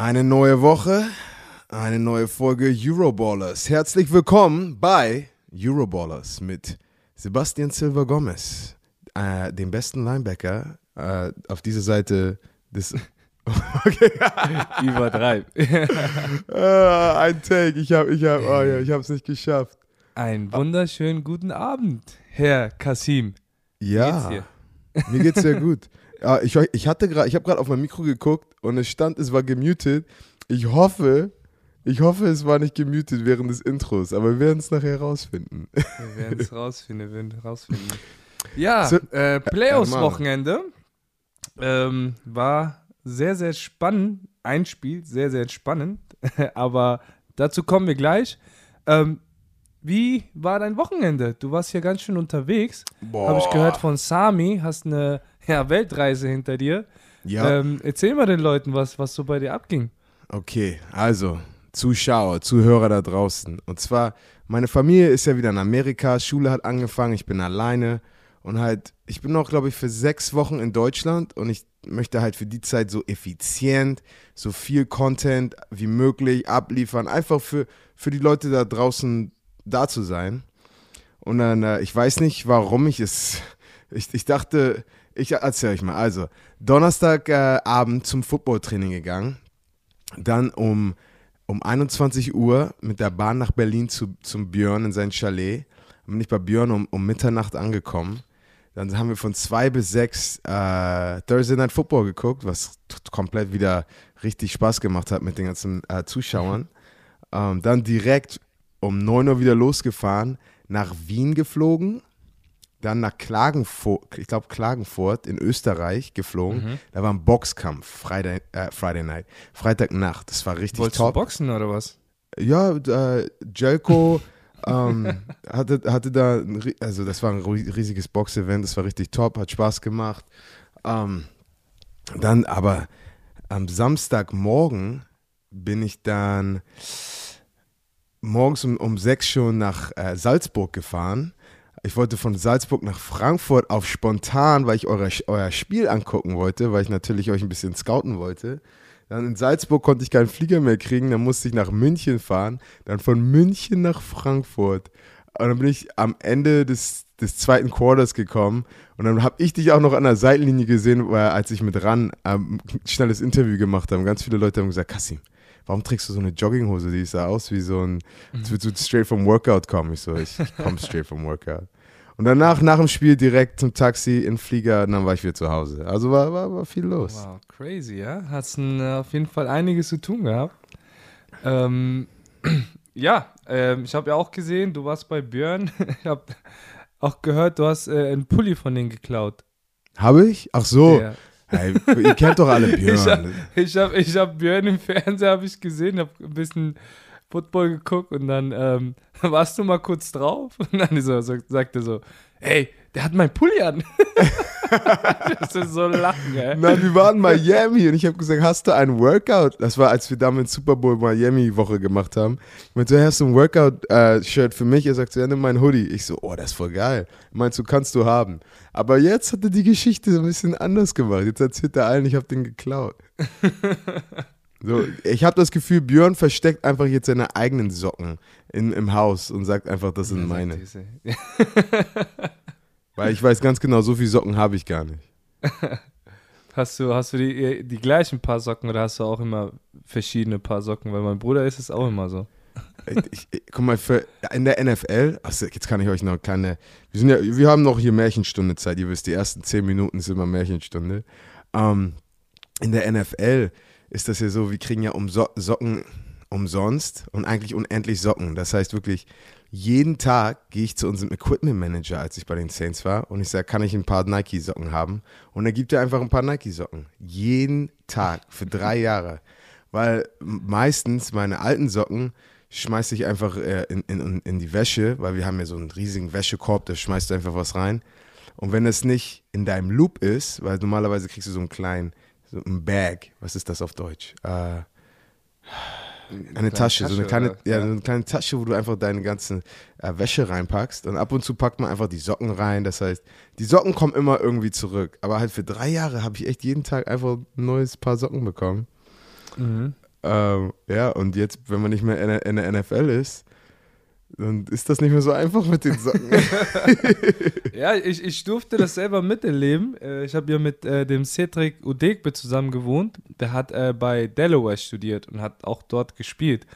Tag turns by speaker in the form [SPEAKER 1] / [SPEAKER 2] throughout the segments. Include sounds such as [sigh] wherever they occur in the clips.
[SPEAKER 1] Eine neue Woche, eine neue Folge Euroballers. Herzlich willkommen bei Euroballers mit Sebastian Silva Gomez, äh, dem besten Linebacker äh, auf dieser Seite des. [laughs]
[SPEAKER 2] Okay. [laughs] Übertreib.
[SPEAKER 1] äh, [laughs] ein Take, ich habe ich hab, oh ja, ich nicht geschafft.
[SPEAKER 2] Einen wunderschönen guten Abend, Herr Kasim.
[SPEAKER 1] Ja, geht's mir geht's sehr gut. Ja, ich, ich hatte gerade, ich habe gerade auf mein Mikro geguckt und es stand, es war gemutet. Ich hoffe, ich hoffe, es war nicht gemutet während des Intros, aber wir werden es nachher rausfinden.
[SPEAKER 2] Wir werden es [laughs] rausfinden, wir werden rausfinden. Ja, so, äh, Playoffs-Wochenende ähm, war sehr, sehr spannend. Ein Spiel, sehr, sehr spannend. [laughs] aber dazu kommen wir gleich. Ähm, wie war dein Wochenende? Du warst hier ganz schön unterwegs. Habe ich gehört von Sami, hast eine ja, Weltreise hinter dir. Ja. Ähm, erzähl mal den Leuten, was, was so bei dir abging.
[SPEAKER 1] Okay, also Zuschauer, Zuhörer da draußen. Und zwar, meine Familie ist ja wieder in Amerika, Schule hat angefangen, ich bin alleine und halt, ich bin noch, glaube ich, für sechs Wochen in Deutschland und ich möchte halt für die Zeit so effizient, so viel Content wie möglich abliefern, einfach für, für die Leute da draußen da zu sein. Und dann, äh, ich weiß nicht, warum ich es, [laughs] ich, ich dachte, ich erzähle euch mal. Also, Donnerstagabend äh, zum Footballtraining gegangen. Dann um, um 21 Uhr mit der Bahn nach Berlin zu, zum Björn in sein Chalet. Dann bin ich bei Björn um, um Mitternacht angekommen. Dann haben wir von zwei bis sechs äh, Thursday Night Football geguckt, was komplett wieder richtig Spaß gemacht hat mit den ganzen äh, Zuschauern. Ähm, dann direkt um 9 Uhr wieder losgefahren, nach Wien geflogen dann nach Klagenfurt, ich glaube Klagenfurt in Österreich geflogen. Mhm. Da war ein Boxkampf, Friday, äh, Friday Night, Freitagnacht. Das war richtig
[SPEAKER 2] Wolltest
[SPEAKER 1] top.
[SPEAKER 2] Du boxen oder was?
[SPEAKER 1] Ja, äh, Jelko ähm, [laughs] hatte, hatte da, also das war ein riesiges Boxevent, das war richtig top, hat Spaß gemacht. Ähm, dann aber am Samstagmorgen bin ich dann morgens um, um sechs schon nach äh, Salzburg gefahren ich wollte von Salzburg nach Frankfurt auf spontan, weil ich eure, euer Spiel angucken wollte, weil ich natürlich euch ein bisschen scouten wollte. Dann in Salzburg konnte ich keinen Flieger mehr kriegen, dann musste ich nach München fahren, dann von München nach Frankfurt. Und dann bin ich am Ende des, des zweiten Quarters gekommen und dann habe ich dich auch noch an der Seitenlinie gesehen, weil, als ich mit Ran ähm, ein schnelles Interview gemacht habe. Ganz viele Leute haben gesagt, Kassim, warum trägst du so eine Jogginghose? Die sah aus wie so ein, als würdest du straight vom Workout kommen. Ich so, ich, ich komme straight vom Workout. Und danach, nach dem Spiel, direkt zum Taxi in Flieger, und dann war ich wieder zu Hause. Also war, war, war viel los.
[SPEAKER 2] Wow, crazy, ja. Hast äh, auf jeden Fall einiges zu tun gehabt. Ähm, [clears throat] ja, ähm, ich habe ja auch gesehen, du warst bei Björn. [laughs] ich habe auch gehört, du hast äh, einen Pulli von denen geklaut.
[SPEAKER 1] Habe ich? Ach so. Ja. Hey, ihr kennt doch alle [laughs] Björn.
[SPEAKER 2] Ich habe ich hab, ich hab Björn im Fernseher hab ich gesehen, habe ein bisschen Football geguckt und dann ähm, [laughs] warst du mal kurz drauf [laughs] und dann so, so, sagte so, ey, der hat mein Pulli an. [laughs] das ist so lachen, ey.
[SPEAKER 1] Nein, wir waren in Miami und ich habe gesagt, hast du ein Workout? Das war, als wir damals Super Bowl Miami Woche gemacht haben. Ich meinte, hast du ein Workout-Shirt äh, für mich? Er sagt so, ja, nimm mein Hoodie. Ich so, oh, das ist voll geil. Meinst du, kannst du haben. Aber jetzt hat er die Geschichte so ein bisschen anders gemacht. Jetzt erzählt er allen, ich habe den geklaut. So, ich habe das Gefühl, Björn versteckt einfach jetzt seine eigenen Socken in, im Haus und sagt einfach, das sind meine. Weil ich weiß ganz genau, so viele Socken habe ich gar nicht. [laughs]
[SPEAKER 2] Hast du, hast du die, die gleichen Paar Socken oder hast du auch immer verschiedene Paar Socken? Weil mein Bruder ist es auch immer so.
[SPEAKER 1] Ich, ich, guck mal, für, in der NFL, also jetzt kann ich euch noch eine kleine, wir, sind ja, wir haben noch hier Märchenstunde Zeit, ihr wisst, die ersten zehn Minuten sind immer Märchenstunde. Ähm, in der NFL ist das ja so, wir kriegen ja um so Socken umsonst und eigentlich unendlich Socken. Das heißt wirklich, jeden Tag gehe ich zu unserem Equipment Manager, als ich bei den Saints war, und ich sage, kann ich ein paar Nike-Socken haben? Und er gibt er einfach ein paar Nike-Socken. Jeden Tag für drei Jahre. Weil meistens meine alten Socken schmeiße ich einfach äh, in, in, in die Wäsche, weil wir haben ja so einen riesigen Wäschekorb, da schmeißt du einfach was rein. Und wenn es nicht in deinem Loop ist, weil normalerweise kriegst du so einen kleinen so ein Bag, was ist das auf Deutsch? Äh, eine, eine Tasche, Tasche, so eine kleine, ja, so eine kleine Tasche, wo du einfach deine ganze äh, Wäsche reinpackst. Und ab und zu packt man einfach die Socken rein. Das heißt, die Socken kommen immer irgendwie zurück. Aber halt für drei Jahre habe ich echt jeden Tag einfach ein neues Paar Socken bekommen. Mhm. Ähm, ja, und jetzt, wenn man nicht mehr in der, in der NFL ist, dann ist das nicht mehr so einfach mit den Socken. [laughs]
[SPEAKER 2] ja, ich, ich durfte das selber miterleben. Äh, ich habe ja mit äh, dem Cedric Udegbe zusammen gewohnt. Der hat äh, bei Delaware studiert und hat auch dort gespielt.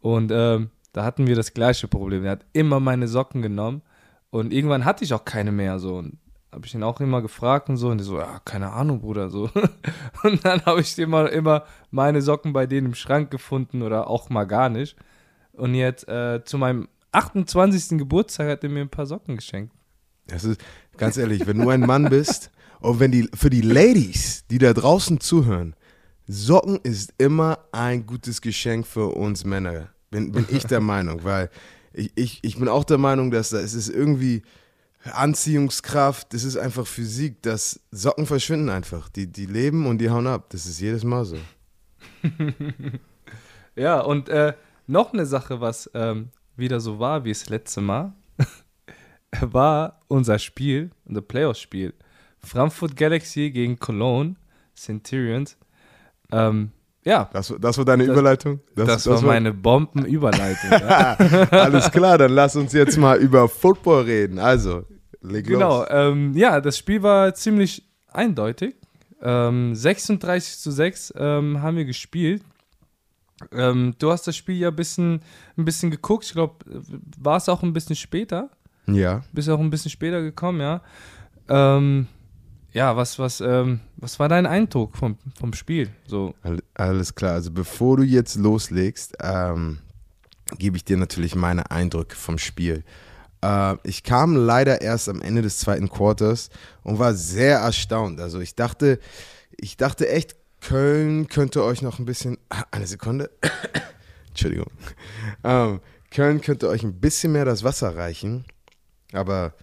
[SPEAKER 2] Und ähm, da hatten wir das gleiche Problem. Er hat immer meine Socken genommen und irgendwann hatte ich auch keine mehr. So. Und habe ich ihn auch immer gefragt und so. Und die so, ja, keine Ahnung, Bruder. So. [laughs] Und dann habe ich immer, immer meine Socken bei denen im Schrank gefunden oder auch mal gar nicht. Und jetzt äh, zu meinem 28. Geburtstag hat er mir ein paar Socken geschenkt.
[SPEAKER 1] Das ist, ganz ehrlich, wenn du ein Mann bist und wenn die, für die Ladies, die da draußen zuhören, Socken ist immer ein gutes Geschenk für uns Männer. Bin, bin ich der Meinung, weil ich, ich, ich bin auch der Meinung, dass da, es ist irgendwie Anziehungskraft, das ist einfach Physik, dass Socken verschwinden einfach. Die, die leben und die hauen ab. Das ist jedes Mal so. [laughs]
[SPEAKER 2] ja, und äh, noch eine Sache, was ähm, wieder so war wie das letzte Mal, [laughs] war unser Spiel, unser Playoff-Spiel. Frankfurt Galaxy gegen Cologne Centurions. Ähm, ja.
[SPEAKER 1] Das, das war deine das, Überleitung?
[SPEAKER 2] Das, das, war, war meine Bombenüberleitung. ja. [laughs]
[SPEAKER 1] Alles klar, dann lass uns jetzt mal über Football reden. Also, leg
[SPEAKER 2] genau, los. Genau, ähm, ja, das Spiel war ziemlich eindeutig. Ähm, 36 zu 6 ähm, haben wir gespielt. Ähm, du hast das Spiel ja ein bisschen, ein bisschen geguckt. Ich glaube, war es auch ein bisschen später?
[SPEAKER 1] Ja.
[SPEAKER 2] Bist auch ein bisschen später gekommen, ja. Ähm, ja, was, was, ähm, was war dein Eindruck vom, vom Spiel? So.
[SPEAKER 1] Alles klar. Also bevor du jetzt loslegst, ähm, gebe ich dir natürlich meine Eindrücke vom Spiel. Äh, ich kam leider erst am Ende des zweiten Quarters und war sehr erstaunt. Also ich dachte, ich dachte echt, Köln könnte euch noch ein bisschen. [coughs] Eine Sekunde. [coughs] Entschuldigung. Ähm, Köln könnte euch ein bisschen mehr das Wasser reichen. Aber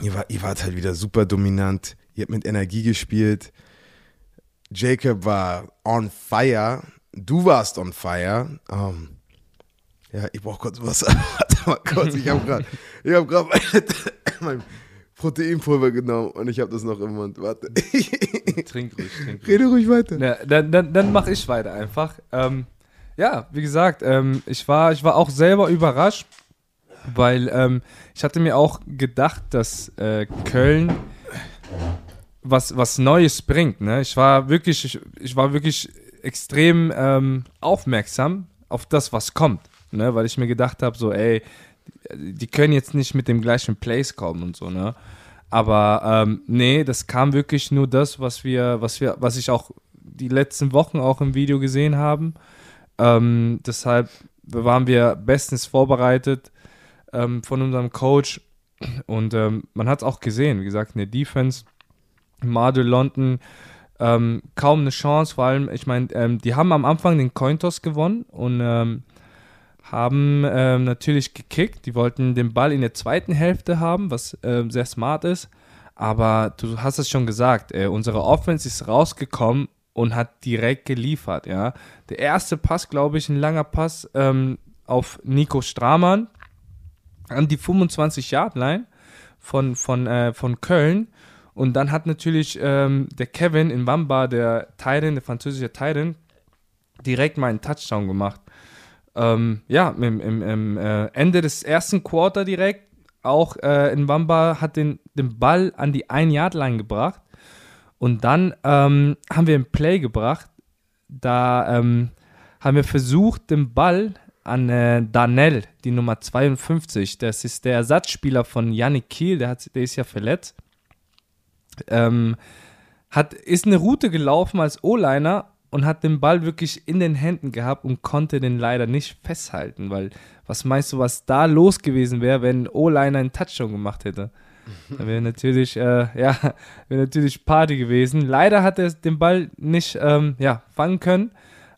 [SPEAKER 1] ihr, war, ihr wart halt wieder super dominant. Ihr habt mit Energie gespielt. Jacob war on fire. Du warst on fire. Ähm, ja, ich brauche kurz Wasser. [laughs] Warte mal kurz. Ich habe gerade hab [coughs] mein, Proteinpulver genommen und ich habe das noch im Mund. Warte.
[SPEAKER 2] trink ruhig, trink ruhig.
[SPEAKER 1] Rede ruhig weiter.
[SPEAKER 2] Ja, dann dann, dann mache ich weiter einfach. Ähm, ja, wie gesagt, ähm, ich, war, ich war auch selber überrascht, weil ähm, ich hatte mir auch gedacht, dass äh, Köln was, was Neues bringt. Ne? Ich war wirklich, ich, ich war wirklich extrem ähm, aufmerksam auf das, was kommt. Ne? Weil ich mir gedacht habe, so, ey, die können jetzt nicht mit dem gleichen Place kommen und so, ne? Aber ähm, nee, das kam wirklich nur das, was wir, was wir, was ich auch die letzten Wochen auch im Video gesehen haben. Ähm, deshalb waren wir bestens vorbereitet ähm, von unserem Coach und ähm, man hat es auch gesehen, wie gesagt, in der Defense, Mardo London, ähm, kaum eine Chance, vor allem, ich meine, ähm, die haben am Anfang den Cointos gewonnen und haben ähm, natürlich gekickt. Die wollten den Ball in der zweiten Hälfte haben, was äh, sehr smart ist. Aber du hast es schon gesagt, äh, unsere Offense ist rausgekommen und hat direkt geliefert. Ja, der erste Pass, glaube ich, ein langer Pass ähm, auf Nico Stramann an die 25 Yard Line von von äh, von Köln. Und dann hat natürlich ähm, der Kevin in Wamba, der Titan, der französische Titan, direkt mal einen Touchdown gemacht ähm, ja, im, im, im äh, Ende des ersten Quarter direkt auch äh, in Wamba hat den, den Ball an die Ein-Yard-Line gebracht. Und dann ähm, haben wir ein Play gebracht. Da ähm, haben wir versucht, den Ball an äh, Danel, die Nummer 52, das ist der Ersatzspieler von Yannick Kiel, der, hat, der ist ja verletzt, ähm, hat, ist eine Route gelaufen als O-Liner und hat den Ball wirklich in den Händen gehabt und konnte den leider nicht festhalten, weil was meinst du, was da los gewesen wäre, wenn O-Line einen Touchdown gemacht hätte? Da wäre natürlich, äh, ja, wäre natürlich Party gewesen. Leider hat er den Ball nicht, ähm, ja, fangen können.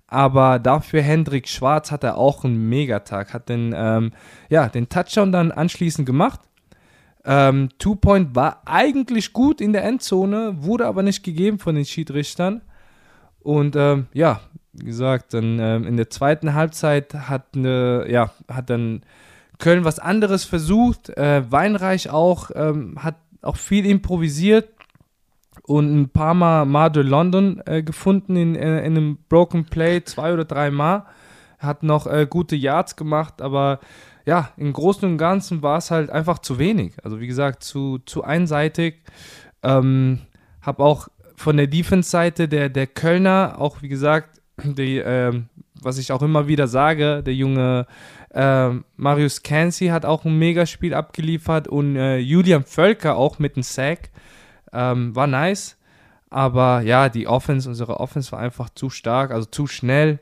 [SPEAKER 2] Aber dafür Hendrik Schwarz hat er auch einen Megatag, hat den, ähm, ja, den Touchdown dann anschließend gemacht. Ähm, Two-Point war eigentlich gut in der Endzone, wurde aber nicht gegeben von den Schiedsrichtern. Und ähm, ja, wie gesagt, dann ähm, in der zweiten Halbzeit hat, eine, ja, hat dann Köln was anderes versucht. Äh, Weinreich auch, ähm, hat auch viel improvisiert. und ein paar Mal Madre London äh, gefunden in, äh, in einem Broken Play, zwei oder drei Mal. Hat noch äh, gute Yards gemacht, aber ja, im Großen und Ganzen war es halt einfach zu wenig. Also wie gesagt, zu, zu einseitig. Ähm, habe auch von der Defense-Seite der, der Kölner, auch wie gesagt, die, äh, was ich auch immer wieder sage, der junge äh, Marius Kansi hat auch ein Megaspiel abgeliefert und äh, Julian Völker auch mit einem Sack. Ähm, war nice. Aber ja, die Offense, unsere Offense war einfach zu stark, also zu schnell.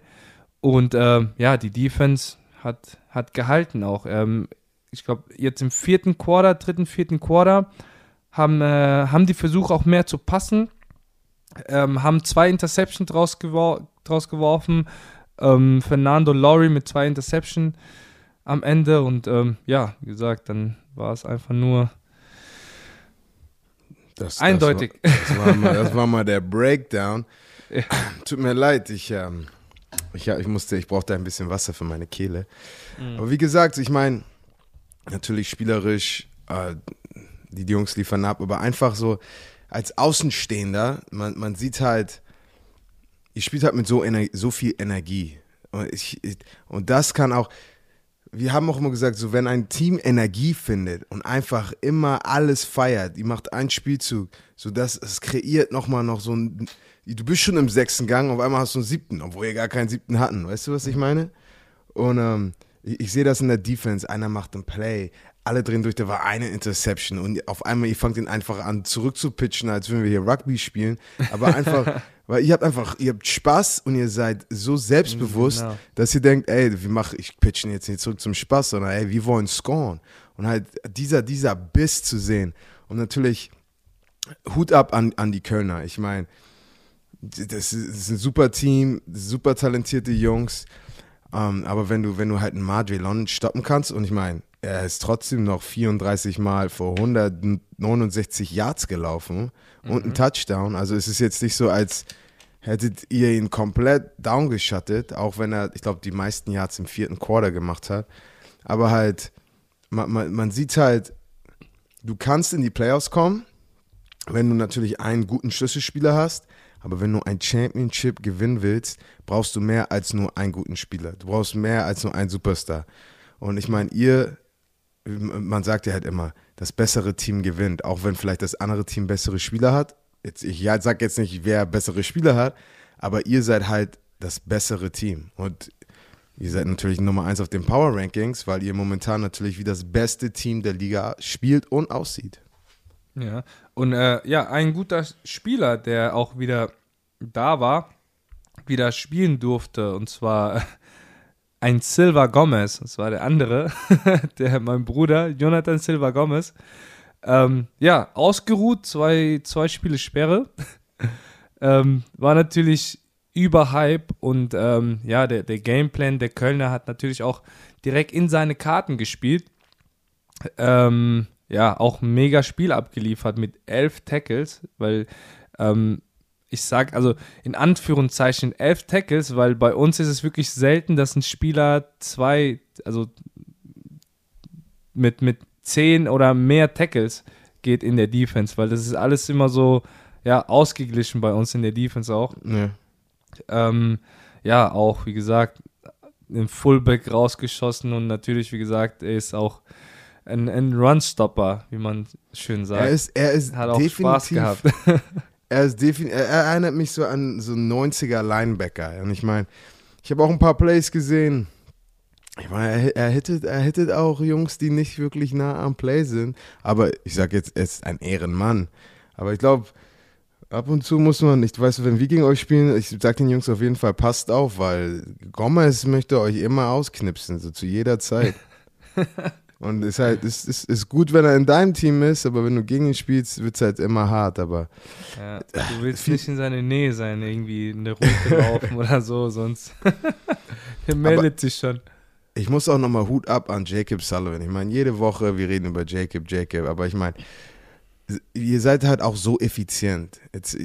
[SPEAKER 2] Und ähm, ja, die Defense hat, hat gehalten auch. Ähm, ich glaube, jetzt im vierten Quarter, dritten, vierten Quarter, haben, äh, haben die Versuche auch mehr zu passen. Ähm, haben zwei Interceptions draus, gewor draus geworfen. Ähm, Fernando Laurie mit zwei Interceptions am Ende. Und ähm, ja, wie gesagt, dann war es einfach nur das, eindeutig.
[SPEAKER 1] Das war, das, war mal, das war, mal, der Breakdown. Ja. Tut mir leid, ich, ähm, ich, ich musste, ich brauchte ein bisschen Wasser für meine Kehle. Mhm. Aber wie gesagt, ich meine, natürlich spielerisch, äh, die Jungs liefern ab, aber einfach so als Außenstehender, man, man sieht halt, ihr spielt halt mit so, Ener so viel Energie. Und, ich, und das kann auch, wir haben auch immer gesagt, so wenn ein Team Energie findet und einfach immer alles feiert, die macht einen Spielzug, so dass es kreiert nochmal noch so ein, du bist schon im sechsten Gang, auf einmal hast du einen siebten, obwohl wir gar keinen siebten hatten, weißt du, was ich meine? Und ähm, ich, ich sehe das in der Defense, einer macht ein Play, alle drehen durch, da war eine Interception und auf einmal, ihr fangt ihn einfach an zurückzupitchen, als würden wir hier Rugby spielen, aber einfach [laughs] Weil ihr habt einfach, ihr habt Spaß und ihr seid so selbstbewusst, genau. dass ihr denkt, ey, wie mache ich pitchen jetzt nicht zurück zum Spaß, sondern ey, wir wollen scoren. Und halt dieser, dieser Biss zu sehen. Und natürlich Hut ab an, an die Kölner. Ich meine, das ist ein super Team, super talentierte Jungs. Um, ähm, aber wenn du, wenn du halt einen Madre London stoppen kannst, und ich meine, er ist trotzdem noch 34 Mal vor 169 Yards gelaufen und mhm. ein Touchdown. Also es ist jetzt nicht so, als hättet ihr ihn komplett downgeschattet, auch wenn er, ich glaube, die meisten Yards im vierten Quarter gemacht hat. Aber halt, man, man, man sieht halt, du kannst in die Playoffs kommen, wenn du natürlich einen guten Schlüsselspieler hast. Aber wenn du ein Championship gewinnen willst, brauchst du mehr als nur einen guten Spieler. Du brauchst mehr als nur einen Superstar. Und ich meine, ihr man sagt ja halt immer, das bessere Team gewinnt, auch wenn vielleicht das andere Team bessere Spieler hat. Jetzt, ich ja, sag jetzt nicht, wer bessere Spieler hat, aber ihr seid halt das bessere Team. Und ihr seid natürlich Nummer eins auf den Power Rankings, weil ihr momentan natürlich wie das beste Team der Liga spielt und aussieht.
[SPEAKER 2] Ja, und äh, ja, ein guter Spieler, der auch wieder da war, wieder spielen durfte, und zwar ein Silva Gomez, das war der andere, [laughs] der mein Bruder, Jonathan Silva Gomez. Ähm, ja, ausgeruht, zwei, zwei Spiele Sperre. [laughs] ähm, war natürlich überhype und ähm, ja, der, der Gameplan der Kölner hat natürlich auch direkt in seine Karten gespielt. Ähm, ja, auch mega Spiel abgeliefert mit elf Tackles, weil ähm, ich sag also in Anführungszeichen elf Tackles, weil bei uns ist es wirklich selten, dass ein Spieler zwei, also mit, mit zehn oder mehr Tackles geht in der Defense, weil das ist alles immer so, ja, ausgeglichen bei uns in der Defense auch. Ja, ähm, ja auch, wie gesagt, im Fullback rausgeschossen und natürlich, wie gesagt, er ist auch ein, ein Runstopper, wie man schön sagt. Er
[SPEAKER 1] ist, er ist Hat auch Spaß gehabt. [laughs] er ist er erinnert mich so an so 90er Linebacker. Und ich meine, ich habe auch ein paar Plays gesehen. Ich meine, er, er, hittet, er hittet auch Jungs, die nicht wirklich nah am Play sind. Aber ich sage jetzt, er ist ein Ehrenmann. Aber ich glaube, ab und zu muss man, ich weiß, wenn wir gegen euch spielen, ich sage den Jungs auf jeden Fall, passt auf, weil Gomez möchte euch immer ausknipsen, so zu jeder Zeit. [laughs] Und es ist halt, es ist, ist gut, wenn er in deinem Team ist, aber wenn du gegen ihn spielst, wird es halt immer hart. Aber
[SPEAKER 2] ja, du willst nicht in seine Nähe sein, irgendwie eine Route laufen [laughs] oder so, sonst [laughs] er meldet aber sich schon.
[SPEAKER 1] Ich muss auch nochmal Hut ab an Jacob Sullivan. Ich meine, jede Woche, wir reden über Jacob, Jacob, aber ich meine, ihr seid halt auch so effizient. Jetzt,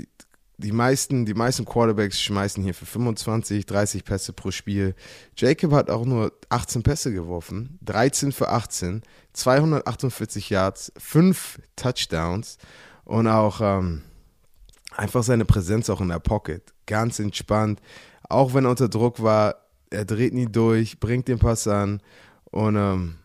[SPEAKER 1] die meisten, die meisten Quarterbacks schmeißen hier für 25, 30 Pässe pro Spiel. Jacob hat auch nur 18 Pässe geworfen, 13 für 18, 248 Yards, 5 Touchdowns und auch, ähm, einfach seine Präsenz auch in der Pocket. Ganz entspannt. Auch wenn er unter Druck war, er dreht nie durch, bringt den Pass an und ähm,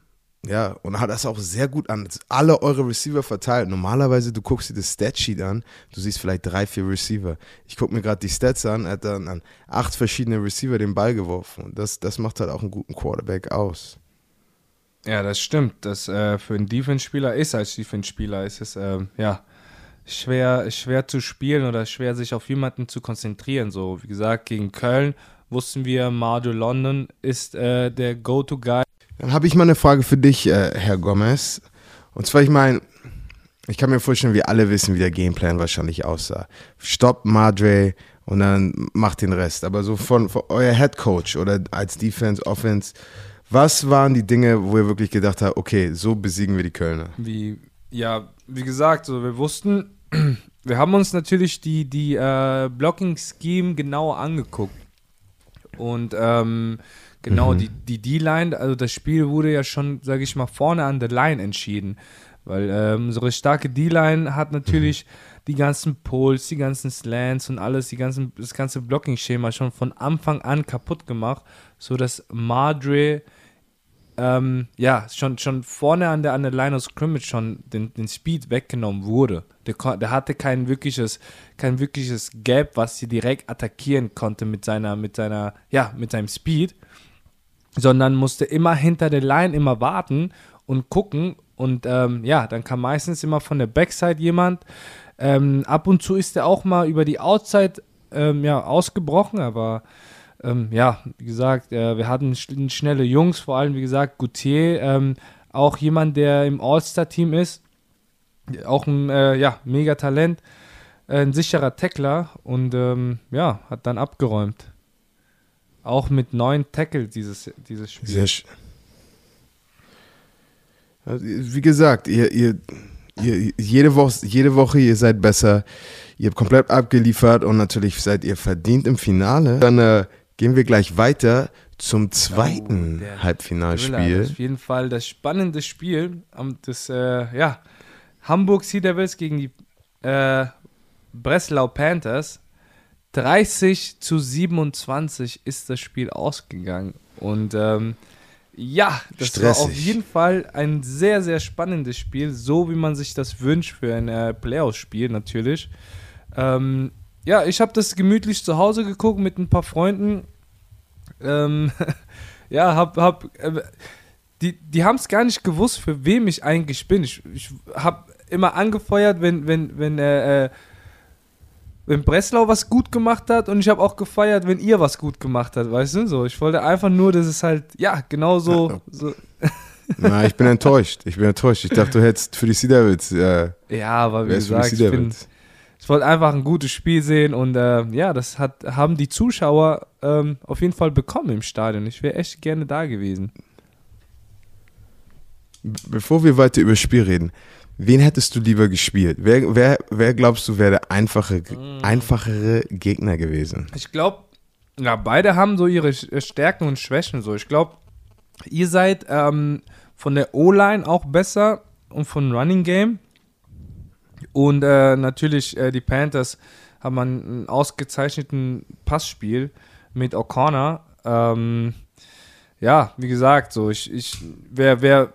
[SPEAKER 1] ja, und hat das auch sehr gut an alle eure Receiver verteilt. Normalerweise, du guckst dir das Statsheet an, du siehst vielleicht drei, vier Receiver. Ich gucke mir gerade die Stats an, er hat dann an acht verschiedene Receiver den Ball geworfen. Und das, das macht halt auch einen guten Quarterback aus.
[SPEAKER 2] Ja, das stimmt. Das äh, für einen Defense-Spieler ist als Defense-Spieler ist es äh, ja schwer, schwer zu spielen oder schwer sich auf jemanden zu konzentrieren. So wie gesagt gegen Köln wussten wir, Mario London ist äh, der Go-to-Guy.
[SPEAKER 1] Dann habe ich mal eine Frage für dich, äh, Herr Gomez. Und zwar, ich meine, ich kann mir vorstellen, wir alle wissen, wie der Gameplan wahrscheinlich aussah. Stopp Madre und dann macht den Rest. Aber so von, von euer Head Coach oder als Defense, Offense, was waren die Dinge, wo ihr wirklich gedacht habt, okay, so besiegen wir die Kölner?
[SPEAKER 2] Wie, ja, wie gesagt, so, wir wussten, [clears throat] wir haben uns natürlich die, die äh, Blocking-Scheme genauer angeguckt. Und ähm, genau, mhm. die, die D-Line, also das Spiel wurde ja schon, sage ich mal, vorne an der Line entschieden. Weil ähm, so eine starke D-Line hat natürlich mhm. die ganzen Poles, die ganzen Slants und alles, die ganzen, das ganze Blocking-Schema schon von Anfang an kaputt gemacht, sodass Madre ähm, ja, schon, schon vorne an der, an der Line of Scrimmage schon den, den Speed weggenommen wurde. Der, der hatte kein wirkliches, kein wirkliches Gap, was sie direkt attackieren konnte mit seiner, mit seiner, ja, mit seinem Speed, sondern musste immer hinter der Line immer warten und gucken und ähm, ja, dann kam meistens immer von der Backside jemand. Ähm, ab und zu ist er auch mal über die Outside ähm, ja, ausgebrochen, aber ähm, ja, wie gesagt, äh, wir hatten sch schnelle Jungs, vor allem, wie gesagt, Gauthier, ähm, auch jemand, der im All-Star-Team ist, auch ein äh, ja, mega Talent, äh, ein sicherer Tackler und ähm, ja, hat dann abgeräumt. Auch mit neun Tackles dieses, dieses Spiel. Sehr schön.
[SPEAKER 1] Also, wie gesagt, ihr, ihr, ihr, jede, Woche, jede Woche, ihr seid besser. Ihr habt komplett abgeliefert und natürlich seid ihr verdient im Finale. Dann äh, gehen wir gleich weiter zum zweiten oh, Halbfinalspiel.
[SPEAKER 2] Auf jeden Fall das spannende Spiel. Das, äh, ja, Hamburg Sea Devils gegen die äh, Breslau Panthers. 30 zu 27 ist das Spiel ausgegangen. Und ähm, ja, das Stressig. war auf jeden Fall ein sehr, sehr spannendes Spiel, so wie man sich das wünscht für ein äh, Playoff-Spiel natürlich. Ähm, ja, ich habe das gemütlich zu Hause geguckt mit ein paar Freunden. Ähm, [laughs] ja, hab, hab, äh, die, die haben es gar nicht gewusst, für wem ich eigentlich bin. Ich, ich habe immer angefeuert, wenn, wenn, wenn, äh, äh, wenn Breslau was gut gemacht hat und ich habe auch gefeiert, wenn ihr was gut gemacht habt, weißt du? So, ich wollte einfach nur, dass es halt, ja, genau so. so. [laughs]
[SPEAKER 1] Na, ich bin enttäuscht. Ich bin enttäuscht. Ich dachte, du hättest für die Devils. Äh,
[SPEAKER 2] ja, aber wie gesagt, ich bin, ich wollte einfach ein gutes Spiel sehen und äh, ja, das hat, haben die Zuschauer ähm, auf jeden Fall bekommen im Stadion. Ich wäre echt gerne da gewesen.
[SPEAKER 1] Bevor wir weiter über das Spiel reden, wen hättest du lieber gespielt? Wer, wer, wer glaubst du wäre der einfache, mm. einfachere Gegner gewesen?
[SPEAKER 2] Ich glaube, ja, beide haben so ihre Stärken und Schwächen. So, ich glaube, ihr seid ähm, von der O-Line auch besser und von Running Game. Und äh, natürlich, äh, die Panthers haben einen ausgezeichneten Passspiel mit O'Connor. Ähm, ja, wie gesagt, so ich, ich wäre wär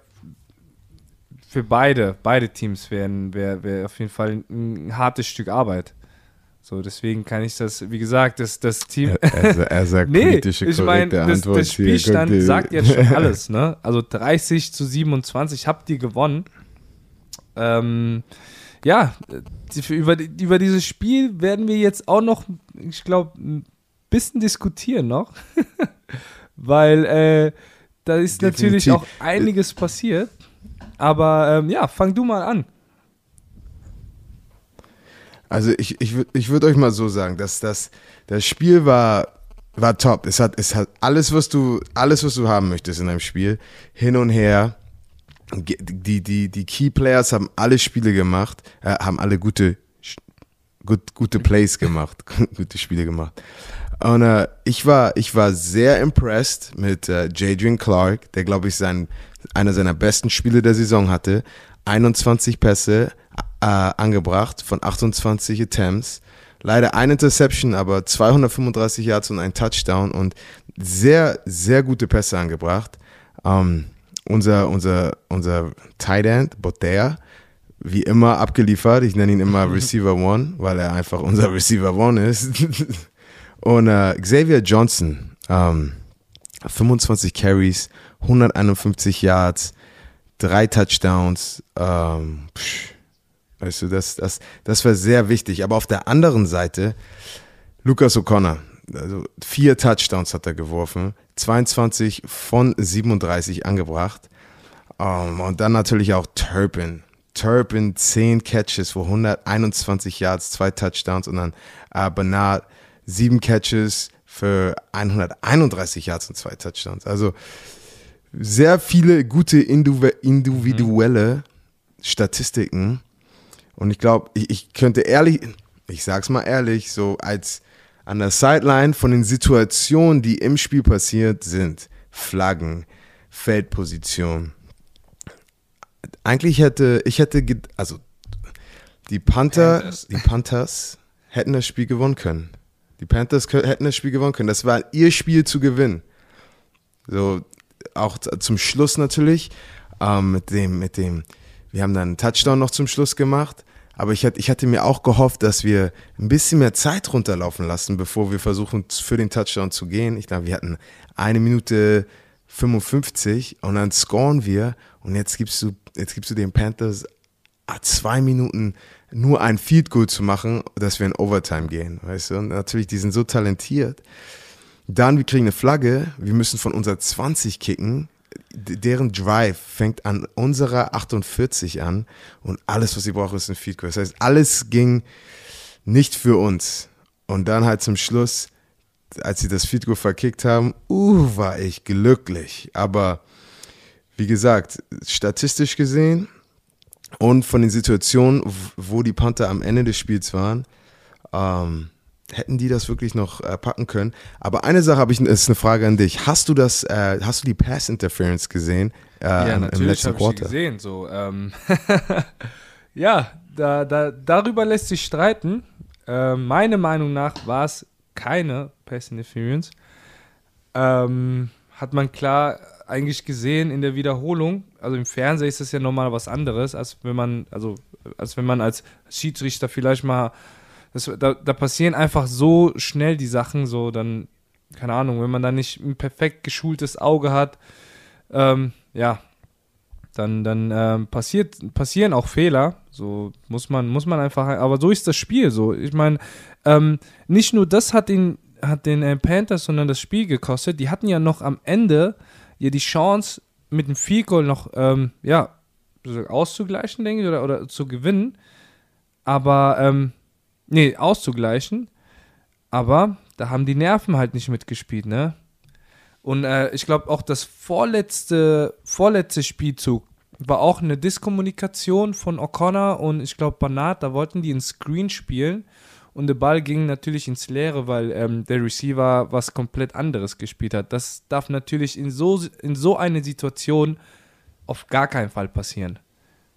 [SPEAKER 2] für beide, beide Teams wären wär, wär auf jeden Fall ein, hartes Stück Arbeit. So, deswegen kann ich das, wie gesagt, das, das Team.
[SPEAKER 1] Er, er, er sagt [laughs] nee, politische ich meine,
[SPEAKER 2] das, das Spielstand hier, sagt jetzt schon [laughs] alles, ne? Also 30 zu 27 habt ihr gewonnen. Ähm, ja, über, über dieses Spiel werden wir jetzt auch noch, ich glaube, ein bisschen diskutieren noch. [laughs] Weil äh, da ist Definitiv. natürlich auch einiges passiert. Aber ähm, ja, fang du mal an.
[SPEAKER 1] Also ich, ich, ich würde euch mal so sagen, dass das, das Spiel war, war top. Es hat, es hat alles, was du, alles, was du haben möchtest in einem Spiel, hin und her die, die, die Key Players haben alle Spiele gemacht, äh, haben alle gute, gut, gute Plays gemacht, [laughs] gute Spiele gemacht. Und äh, ich, war, ich war sehr impressed mit äh, Jadrian Clark, der, glaube ich, sein, einer seiner besten Spiele der Saison hatte. 21 Pässe äh, angebracht von 28 Attempts leider eine Interception, aber 235 Yards und ein Touchdown und sehr, sehr gute Pässe angebracht. Ähm, unser, unser, unser Tight End, Botea, wie immer abgeliefert. Ich nenne ihn immer [laughs] Receiver One, weil er einfach unser Receiver One ist. [laughs] und äh, Xavier Johnson, ähm, 25 Carries, 151 Yards, drei Touchdowns. Ähm, psch, weißt du, das, das, das war sehr wichtig. Aber auf der anderen Seite, Lucas O'Connor, also vier Touchdowns hat er geworfen, 22 von 37 angebracht. Um, ähm, und dann natürlich auch Turpin. Turpin 10 Catches für 121 Yards, zwei Touchdowns und dann äh, Bernard 7 Catches für 131 Yards und zwei Touchdowns. Also sehr viele gute individuelle mhm. Statistiken. Und ich glaube, ich, ich könnte ehrlich, ich sag's mal ehrlich, so als an der Sideline von den Situationen, die im Spiel passiert sind, Flaggen, Feldposition. Eigentlich hätte, ich hätte, also die Panther, Panthers. die Panthers hätten das Spiel gewonnen können. Die Panthers hätten das Spiel gewonnen können. Das war ihr Spiel zu gewinnen. So, auch zum Schluss natürlich, ähm, mit dem, mit dem, wir haben dann einen Touchdown noch zum Schluss gemacht. Aber ich hatte, ich hatte mir auch gehofft, dass wir ein bisschen mehr Zeit runterlaufen lassen, bevor wir versuchen, für den Touchdown zu gehen. Ich glaube, wir hatten eine Minute 55 und dann scoren wir und jetzt gibst du, jetzt gibst du den Panthers ah, zwei Minuten nur ein Field Goal zu machen, dass wir in Overtime gehen, weißt du? Und natürlich, die sind so talentiert. Dann, wir kriegen eine Flagge, wir müssen von unserer 20 kicken, deren Drive fängt an unserer 48 an und alles, was sie brauchen, ist ein Feed Goal. Das heißt, alles ging nicht für uns. Und dann halt zum Schluss, als sie das Feed Goal verkickt haben, uh, war ich glücklich. Aber wie gesagt, statistisch gesehen und von den Situationen, wo die Panther am Ende des Spiels waren, ähm, hätten die das wirklich noch äh, packen können. Aber eine Sache habe ich, ist eine Frage an dich. Hast du das, äh, hast du die Pass Interference gesehen
[SPEAKER 2] äh, ja, im, im letzten Quarter? Ich gesehen. So, ähm [laughs] ja, da, da, darüber lässt sich streiten. Äh, meiner Meinung nach war es keine Pass Interference. Ähm, hat man klar eigentlich gesehen in der Wiederholung. Also im Fernsehen ist das ja nochmal was anderes, als wenn man, also als wenn man als Schiedsrichter vielleicht mal das, da, da passieren einfach so schnell die Sachen, so dann, keine Ahnung, wenn man da nicht ein perfekt geschultes Auge hat, ähm, ja, dann, dann ähm, passiert, passieren auch Fehler. So muss man, muss man einfach, aber so ist das Spiel so. Ich meine, ähm, nicht nur das hat den, hat den äh, Panthers, sondern das Spiel gekostet. Die hatten ja noch am Ende ja die Chance, mit dem Field Goal noch, ähm, ja, auszugleichen, denke ich, oder, oder zu gewinnen. Aber ähm, nee, auszugleichen. Aber da haben die Nerven halt nicht mitgespielt, ne? Und äh, ich glaube auch das vorletzte, vorletzte Spielzug war auch eine Diskommunikation von O'Connor und ich glaube Banat, da wollten die einen Screen spielen und der Ball ging natürlich ins Leere, weil ähm, der Receiver was komplett anderes gespielt hat. Das darf natürlich in so, in so eine Situation auf gar keinen Fall passieren.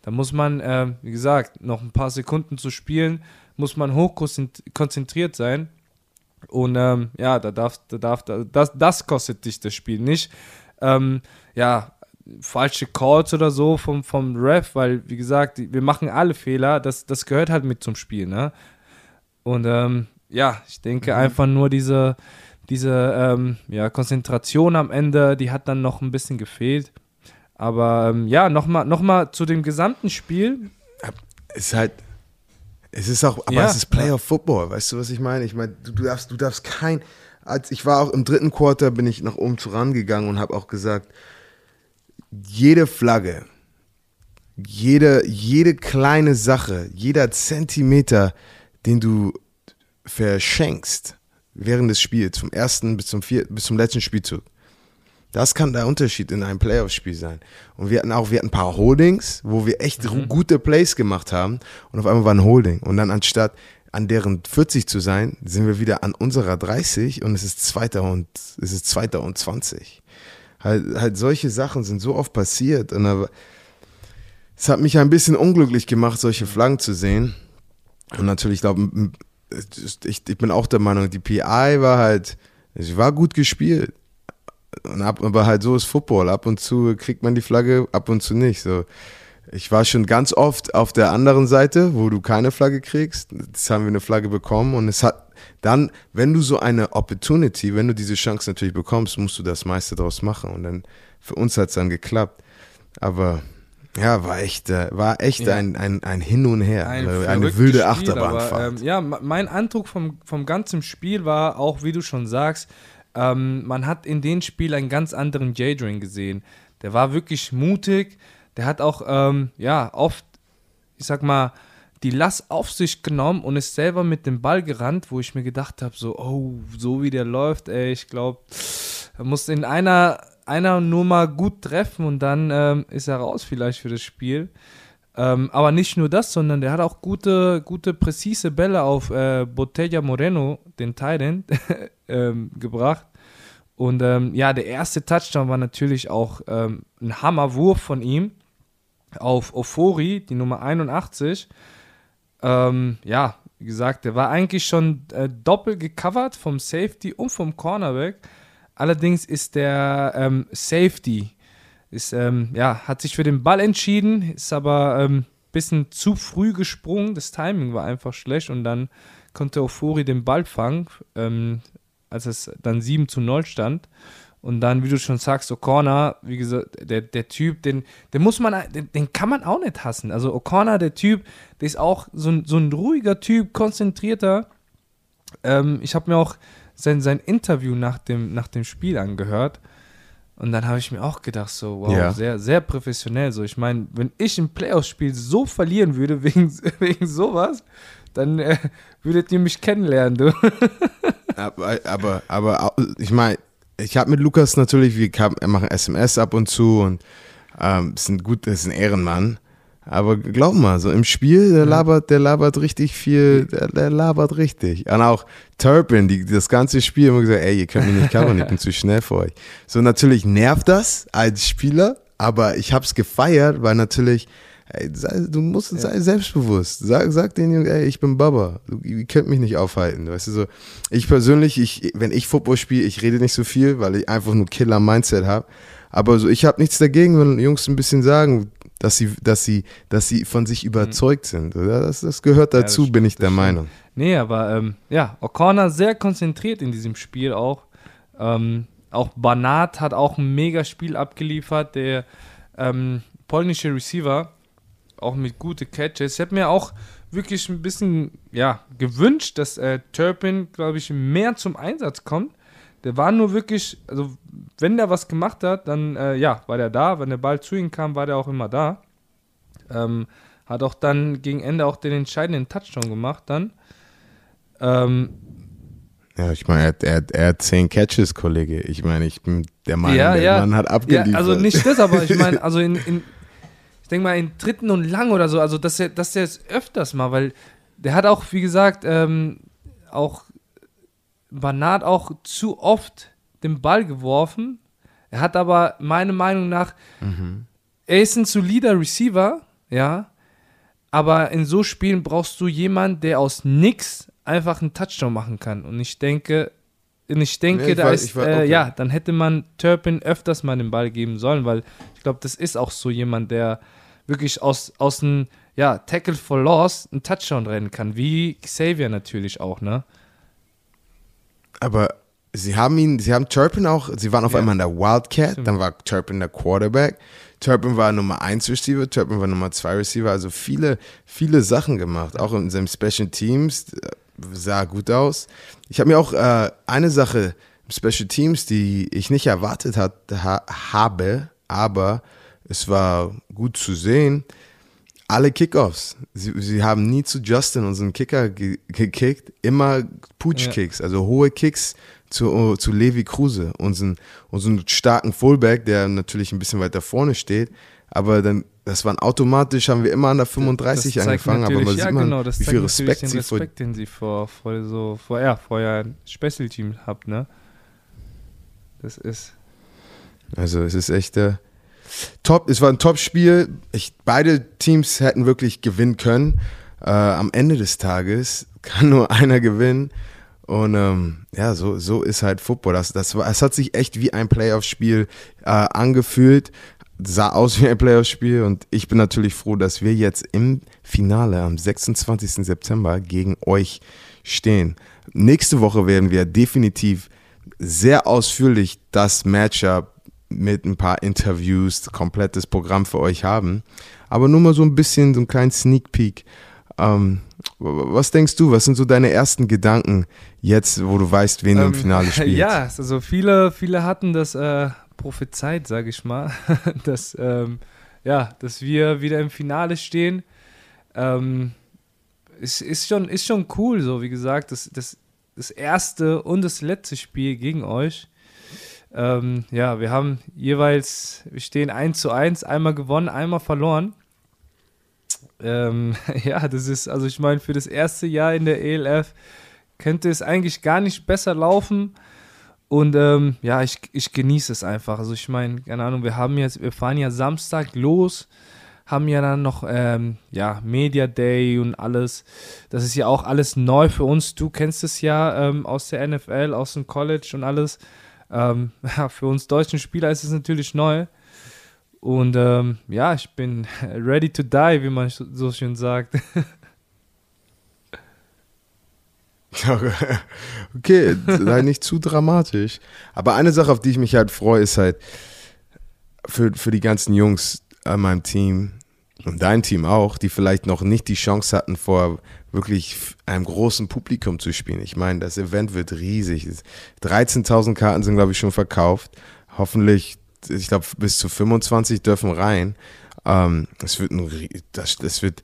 [SPEAKER 2] Da muss man, äh, wie gesagt, noch ein paar Sekunden zu spielen muss man hochkonzentriert sein. Und ähm, ja, da darf, da darf, das, das kostet dich das Spiel nicht. Ähm, ja, falsche Calls oder so vom, vom Ref, weil, wie gesagt, wir machen alle Fehler, das, das gehört halt mit zum Spiel, ne? Und ähm, ja, ich denke mhm. einfach nur diese, diese ähm, ja, Konzentration am Ende, die hat dann noch ein bisschen gefehlt. Aber ähm, ja, nochmal noch mal zu dem gesamten Spiel.
[SPEAKER 1] Ist halt, es ist auch, aber ja, es ist Playoff Football, weißt du, was ich meine? Ich meine, du, du, darfst, du darfst kein, als ich war auch im dritten Quarter, bin ich nach oben zu rangegangen und habe auch gesagt, jede Flagge, jede, jede kleine Sache, jeder Zentimeter, den du verschenkst während des Spiels, vom ersten bis zum, vier, bis zum letzten Spielzug, das kann der Unterschied in einem Playoff-Spiel sein. Und wir hatten auch, wir hatten ein paar Holdings, wo wir echt mhm. gute Plays gemacht haben. Und auf einmal war ein Holding. Und dann anstatt an deren 40 zu sein, sind wir wieder an unserer 30 und es ist zweiter und es ist zweiter und 20. Halt, halt solche Sachen sind so oft passiert. Und aber, es hat mich ein bisschen unglücklich gemacht, solche Flaggen zu sehen. Und natürlich, ich glaube, ich, ich bin auch der Meinung, die PI war halt, sie war gut gespielt. Und ab, aber halt so ist Football. Ab und zu kriegt man die Flagge, ab und zu nicht. So. Ich war schon ganz oft auf der anderen Seite, wo du keine Flagge kriegst. Jetzt haben wir eine Flagge bekommen und es hat dann, wenn du so eine Opportunity, wenn du diese Chance natürlich bekommst, musst du das meiste daraus machen. Und dann für uns hat es dann geklappt. Aber ja, war echt, äh, war echt ja. ein, ein, ein Hin und Her. Ein eine, eine wilde Spiel, Achterbahnfahrt.
[SPEAKER 2] Aber, ähm, ja, mein Eindruck vom, vom ganzen Spiel war auch, wie du schon sagst, ähm, man hat in dem Spiel einen ganz anderen Jadrin gesehen. Der war wirklich mutig. Der hat auch, ähm, ja, oft, ich sag mal, die Lass auf sich genommen und ist selber mit dem Ball gerannt, wo ich mir gedacht habe, so, oh, so wie der läuft, ey, ich glaube, er muss in einer, einer nur mal gut treffen und dann ähm, ist er raus vielleicht für das Spiel. Ähm, aber nicht nur das, sondern der hat auch gute, gute präzise Bälle auf äh, Botella Moreno, den Titan, [laughs] ähm, gebracht. Und ähm, ja, der erste Touchdown war natürlich auch ähm, ein Hammerwurf von ihm auf Ofori, die Nummer 81. Ähm, ja, wie gesagt, der war eigentlich schon äh, doppelt gecovert vom Safety und vom Cornerback. Allerdings ist der ähm, Safety, ist, ähm, ja, hat sich für den Ball entschieden, ist aber ein ähm, bisschen zu früh gesprungen. Das Timing war einfach schlecht und dann konnte Ofori den Ball fangen, ähm, als es dann 7 zu 0 stand. Und dann, wie du schon sagst, O'Connor, wie gesagt, der, der Typ, den, den muss man, den, den, kann man auch nicht hassen. Also O'Connor, der Typ, der ist auch so ein, so ein ruhiger Typ, konzentrierter. Ähm, ich habe mir auch sein, sein Interview nach dem, nach dem Spiel angehört. Und dann habe ich mir auch gedacht, so, wow, ja. sehr, sehr professionell. So, ich meine, wenn ich ein Playoff-Spiel so verlieren würde [laughs] wegen, wegen sowas, dann äh, würdet ihr mich kennenlernen, du. [laughs]
[SPEAKER 1] aber, aber, aber ich meine, ich habe mit Lukas natürlich, wir machen SMS ab und zu und ähm, ist ein gut, ist ein Ehrenmann. Aber glaub mal, so im Spiel, der labert, der labert richtig viel, der, der labert richtig. Und auch Turpin, die, das ganze Spiel immer gesagt, ey, ihr könnt mich nicht covern, ich bin zu schnell für euch. So natürlich nervt das als Spieler, aber ich hab's gefeiert, weil natürlich, ey, sei, du musst, sei selbstbewusst. Sag, sag den Jungen, ey, ich bin Baba. Du, ihr könnt mich nicht aufhalten. Weißt du so, ich persönlich, ich, wenn ich Football spiele, ich rede nicht so viel, weil ich einfach nur Killer-Mindset habe. Aber so, ich habe nichts dagegen, wenn Jungs ein bisschen sagen, dass sie, dass sie, dass sie von sich überzeugt sind. Das, das gehört dazu, ja, das bin ich der. Meinung.
[SPEAKER 2] Nee, aber ähm, ja, O'Connor sehr konzentriert in diesem Spiel auch. Ähm, auch Banat hat auch ein mega Spiel abgeliefert, der ähm, polnische Receiver, auch mit guten Catches. Ich habe mir auch wirklich ein bisschen ja, gewünscht, dass äh, Turpin, glaube ich, mehr zum Einsatz kommt. Der war nur wirklich, also wenn der was gemacht hat, dann äh, ja, war der da. Wenn der Ball zu ihm kam, war der auch immer da. Ähm, hat auch dann gegen Ende auch den entscheidenden Touchdown gemacht dann. Ähm,
[SPEAKER 1] ja, ich meine, er, er, er, hat zehn Catches, Kollege. Ich meine, ich bin der Meinung, ja, der ja. Mann hat abgeliefert. Ja,
[SPEAKER 2] also nicht das, aber ich meine, [laughs] also in, in ich denke mal, in dritten und lang oder so, also dass er, dass er es öfters mal, weil der hat auch, wie gesagt, ähm, auch Banat auch zu oft den Ball geworfen. Er hat aber meiner Meinung nach, mhm. er ist ein solider Receiver, ja, aber in so Spielen brauchst du jemanden, der aus nix einfach einen Touchdown machen kann. Und ich denke, und ich denke, nee, ich da war, ist, war, äh, okay. ja, dann hätte man Turpin öfters mal den Ball geben sollen, weil ich glaube, das ist auch so jemand, der wirklich aus, aus einem ja, Tackle for Loss einen Touchdown rennen kann, wie Xavier natürlich auch, ne?
[SPEAKER 1] Aber sie haben ihn, sie haben Turpin auch, sie waren auf ja. einmal in der Wildcat, Stimmt. dann war Turpin der Quarterback. Turpin war Nummer 1 Receiver, Turpin war Nummer 2 Receiver, also viele, viele Sachen gemacht, auch in seinem Special Teams, äh, sah gut aus. Ich habe mir auch äh, eine Sache im Special Teams, die ich nicht erwartet hat, ha, habe, aber es war gut zu sehen alle Kickoffs. Sie, sie haben nie zu Justin, unseren Kicker, ge gekickt. Immer Pooch-Kicks, ja. also hohe Kicks zu, zu Levi Kruse, unseren, unseren starken Fullback, der natürlich ein bisschen weiter vorne steht. Aber dann, das waren automatisch, haben wir immer an der 35 angefangen, aber man
[SPEAKER 2] ja,
[SPEAKER 1] sieht man,
[SPEAKER 2] genau, wie viel Respekt den sie Respekt, vor, den sie vor, vor so, vor, ja, vor euer Special Team habt, ne? Das ist.
[SPEAKER 1] Also es ist echt, äh, top, es war ein Top-Spiel. Beide Teams hätten wirklich gewinnen können. Äh, am Ende des Tages kann nur einer gewinnen. Und ähm, ja, so, so ist halt Football. Das, das, es hat sich echt wie ein Playoff-Spiel äh, angefühlt, sah aus wie ein Playoff-Spiel. Und ich bin natürlich froh, dass wir jetzt im Finale am 26. September gegen euch stehen. Nächste Woche werden wir definitiv sehr ausführlich das Matchup mit ein paar Interviews, komplettes Programm für euch haben. Aber nur mal so ein bisschen, so einen kleinen Sneak Peek. Ähm, was denkst du, was sind so deine ersten Gedanken jetzt, wo du weißt, wen ähm, du im ähm, Finale [laughs] spielst?
[SPEAKER 2] Ja, also viele, viele hatten das äh, prophezeit, sage ich mal, [laughs] dass, ähm, ja, dass wir wieder im Finale stehen. Ähm, ist, ist, schon, ist schon cool, so wie gesagt, das, das, das erste und das letzte Spiel gegen euch. Ähm, ja, wir haben jeweils, wir stehen 1 zu 1, einmal gewonnen, einmal verloren. Ähm, [laughs] ja, das ist, also ich meine, für das erste Jahr in der ELF könnte es eigentlich gar nicht besser laufen. Und ähm, ja, ich, ich genieße es einfach. Also ich meine, keine Ahnung, wir haben jetzt, wir fahren ja Samstag los, haben ja dann noch ähm, ja, Media Day und alles. Das ist ja auch alles neu für uns. Du kennst es ja ähm, aus der NFL, aus dem College und alles. Ähm, [laughs] ja, für uns deutschen Spieler ist es natürlich neu. Und ähm, ja, ich bin [laughs] ready to die, wie man so schön sagt. [laughs]
[SPEAKER 1] okay, halt nicht zu dramatisch. Aber eine Sache, auf die ich mich halt freue, ist halt für, für die ganzen Jungs an meinem Team und dein Team auch, die vielleicht noch nicht die Chance hatten, vor wirklich einem großen Publikum zu spielen. Ich meine, das Event wird riesig. 13.000 Karten sind, glaube ich, schon verkauft. Hoffentlich ich glaube, bis zu 25 dürfen rein. Ähm, es, wird ein, das, das wird,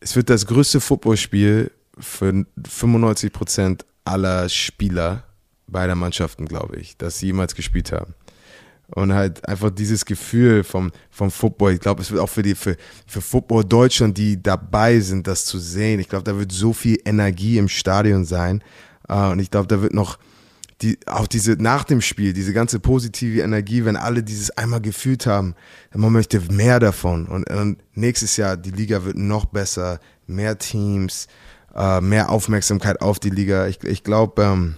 [SPEAKER 1] es wird das größte Footballspiel für 95 Prozent aller Spieler beider Mannschaften, glaube ich, dass sie jemals gespielt haben. Und halt einfach dieses Gefühl vom, vom Football. Ich glaube, es wird auch für die, für, für Football Deutschland, die dabei sind, das zu sehen. Ich glaube, da wird so viel Energie im Stadion sein. Uh, und ich glaube, da wird noch, die, auch diese nach dem Spiel, diese ganze positive Energie, wenn alle dieses einmal gefühlt haben, man möchte mehr davon. Und, und nächstes Jahr, die Liga wird noch besser, mehr Teams, äh, mehr Aufmerksamkeit auf die Liga. Ich, ich glaube, ähm,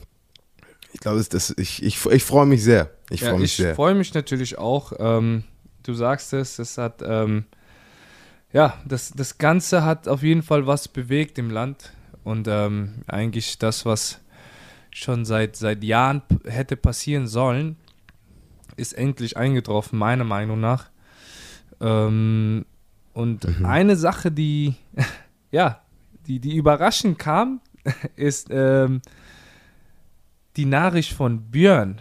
[SPEAKER 1] ich glaube, ich, ich, ich freue mich sehr. Ich freue ja, mich
[SPEAKER 2] sehr. Ich freue mich natürlich auch. Ähm, du sagst es, es hat, ähm, ja, das, das Ganze hat auf jeden Fall was bewegt im Land. Und ähm, eigentlich das, was schon seit, seit Jahren hätte passieren sollen, ist endlich eingetroffen, meiner Meinung nach. Ähm, und mhm. eine Sache, die, [laughs] ja, die, die überraschend kam, [laughs] ist ähm, die Nachricht von Björn.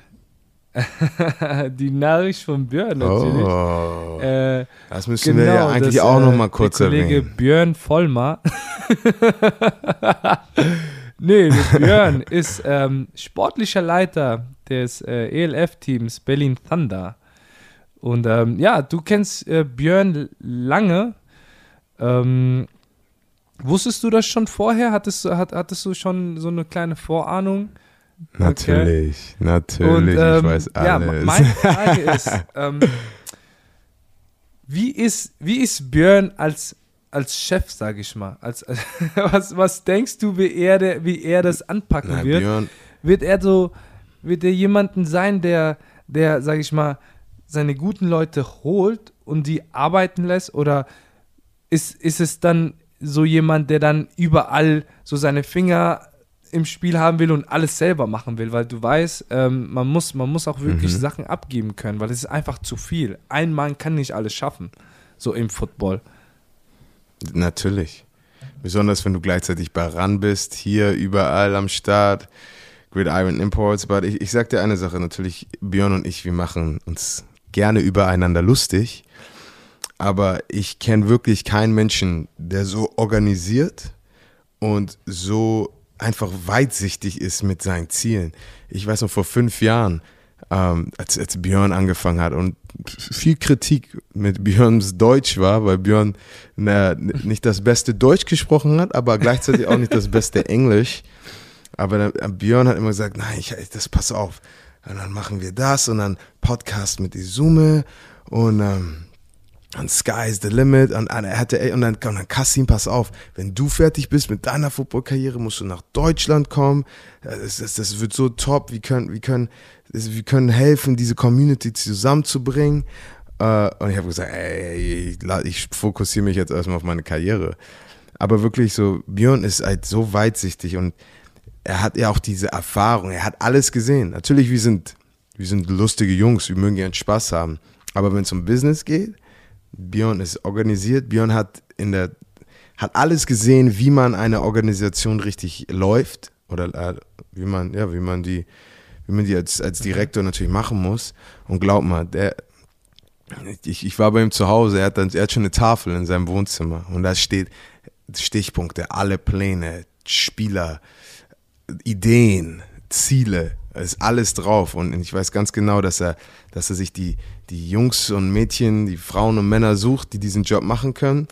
[SPEAKER 2] Die Nachricht von Björn natürlich. Oh,
[SPEAKER 1] äh, das müssen genau, wir ja eigentlich das, auch noch mal kurz
[SPEAKER 2] der Kollege erwähnen. Björn Vollmer [laughs] Nee, Björn [laughs] ist ähm, sportlicher Leiter des äh, ELF-Teams Berlin Thunder. Und ähm, ja, du kennst äh, Björn lange. Ähm, wusstest du das schon vorher? Hattest, hat, hattest du schon so eine kleine Vorahnung?
[SPEAKER 1] Natürlich, okay. natürlich, Und, ähm, ich weiß alles. Ja,
[SPEAKER 2] meine [laughs] Frage ist, ähm, wie ist, wie ist Björn als als Chef, sage ich mal, als, [laughs] was, was denkst du, wie er, wie er das anpacken Na, wird? Björn. Wird er so, wird er jemanden sein, der, der, sage ich mal, seine guten Leute holt und die arbeiten lässt? Oder ist, ist es dann so jemand, der dann überall so seine Finger im Spiel haben will und alles selber machen will, weil du weißt, ähm, man, muss, man muss auch wirklich mhm. Sachen abgeben können, weil es ist einfach zu viel. Ein Mann kann nicht alles schaffen, so im Football.
[SPEAKER 1] Natürlich. Besonders wenn du gleichzeitig bei RAN bist, hier überall am Start, Gridiron Imports. Aber ich, ich sag dir eine Sache, natürlich, Björn und ich, wir machen uns gerne übereinander lustig. Aber ich kenne wirklich keinen Menschen, der so organisiert und so einfach weitsichtig ist mit seinen Zielen. Ich weiß noch, vor fünf Jahren, ähm, als, als Björn angefangen hat und viel Kritik mit Björns Deutsch war, weil Björn na, nicht das beste Deutsch gesprochen hat, aber gleichzeitig auch nicht das beste Englisch. Aber dann, Björn hat immer gesagt, nein, ich, das pass auf. Und dann machen wir das und dann Podcast mit Isume und ähm, und sky's the limit. Und, er hatte, und dann, und dann Kassim, pass auf, wenn du fertig bist mit deiner Footballkarriere, musst du nach Deutschland kommen. Das, das, das wird so top. Wir können, wir können, wir können helfen, diese Community zusammenzubringen. Uh, und ich habe gesagt, ey, ich, fokussiere mich jetzt erstmal auf meine Karriere. Aber wirklich so, Björn ist halt so weitsichtig und er hat ja auch diese Erfahrung, er hat alles gesehen. Natürlich, wir sind, wir sind lustige Jungs, wir mögen gerne Spaß haben. Aber wenn es um Business geht, Björn ist organisiert. Björn hat in der hat alles gesehen, wie man eine Organisation richtig läuft oder äh, wie man ja wie man die wie man die als, als Direktor natürlich machen muss. Und glaub mal, der ich, ich war bei ihm zu Hause, er hat, dann, er hat schon eine Tafel in seinem Wohnzimmer und da steht Stichpunkte, alle Pläne, Spieler, Ideen, Ziele, ist alles drauf. Und ich weiß ganz genau, dass er, dass er sich die, die Jungs und Mädchen, die Frauen und Männer sucht, die diesen Job machen können.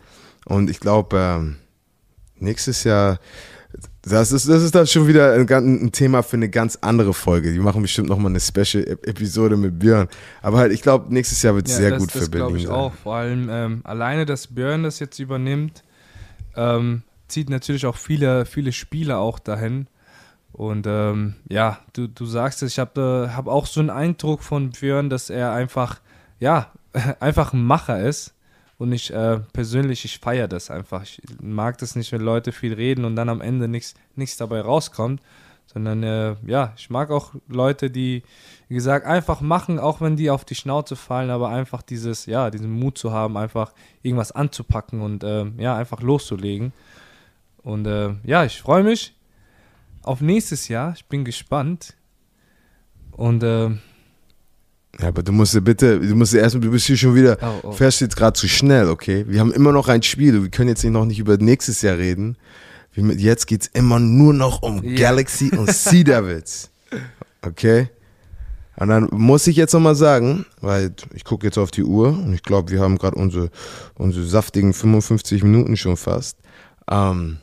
[SPEAKER 1] Und ich glaube, ähm, nächstes Jahr, das ist, das ist dann schon wieder ein, ein, Thema für eine ganz andere Folge. Die machen bestimmt nochmal eine Special-Episode mit Björn. Aber halt, ich glaube, nächstes Jahr wird es ja, sehr das, gut das für Berlin.
[SPEAKER 2] Ich auch. Vor allem ähm, alleine, dass Björn das jetzt übernimmt, ähm, zieht natürlich auch viele, viele Spieler auch dahin. Und ähm, ja, du, du sagst es, ich habe äh, hab auch so einen Eindruck von Björn, dass er einfach, ja, [laughs] einfach ein Macher ist. Und ich äh, persönlich, ich feiere das einfach. Ich mag das nicht, wenn Leute viel reden und dann am Ende nichts dabei rauskommt. Sondern äh, ja, ich mag auch Leute, die, wie gesagt, einfach machen, auch wenn die auf die Schnauze fallen, aber einfach dieses, ja, diesen Mut zu haben, einfach irgendwas anzupacken und äh, ja, einfach loszulegen. Und äh, ja, ich freue mich auf nächstes Jahr. Ich bin gespannt. Und äh,
[SPEAKER 1] ja, aber du musst bitte, du musst erstmal, du bist hier schon wieder, oh, oh. fährst jetzt gerade zu schnell, okay? Wir haben immer noch ein Spiel, wir können jetzt noch nicht über nächstes Jahr reden. Jetzt geht es immer nur noch um yeah. Galaxy und Sea Devils. [laughs] Okay? Und dann muss ich jetzt nochmal sagen, weil ich gucke jetzt auf die Uhr und ich glaube, wir haben gerade unsere, unsere saftigen 55 Minuten schon fast. Ähm,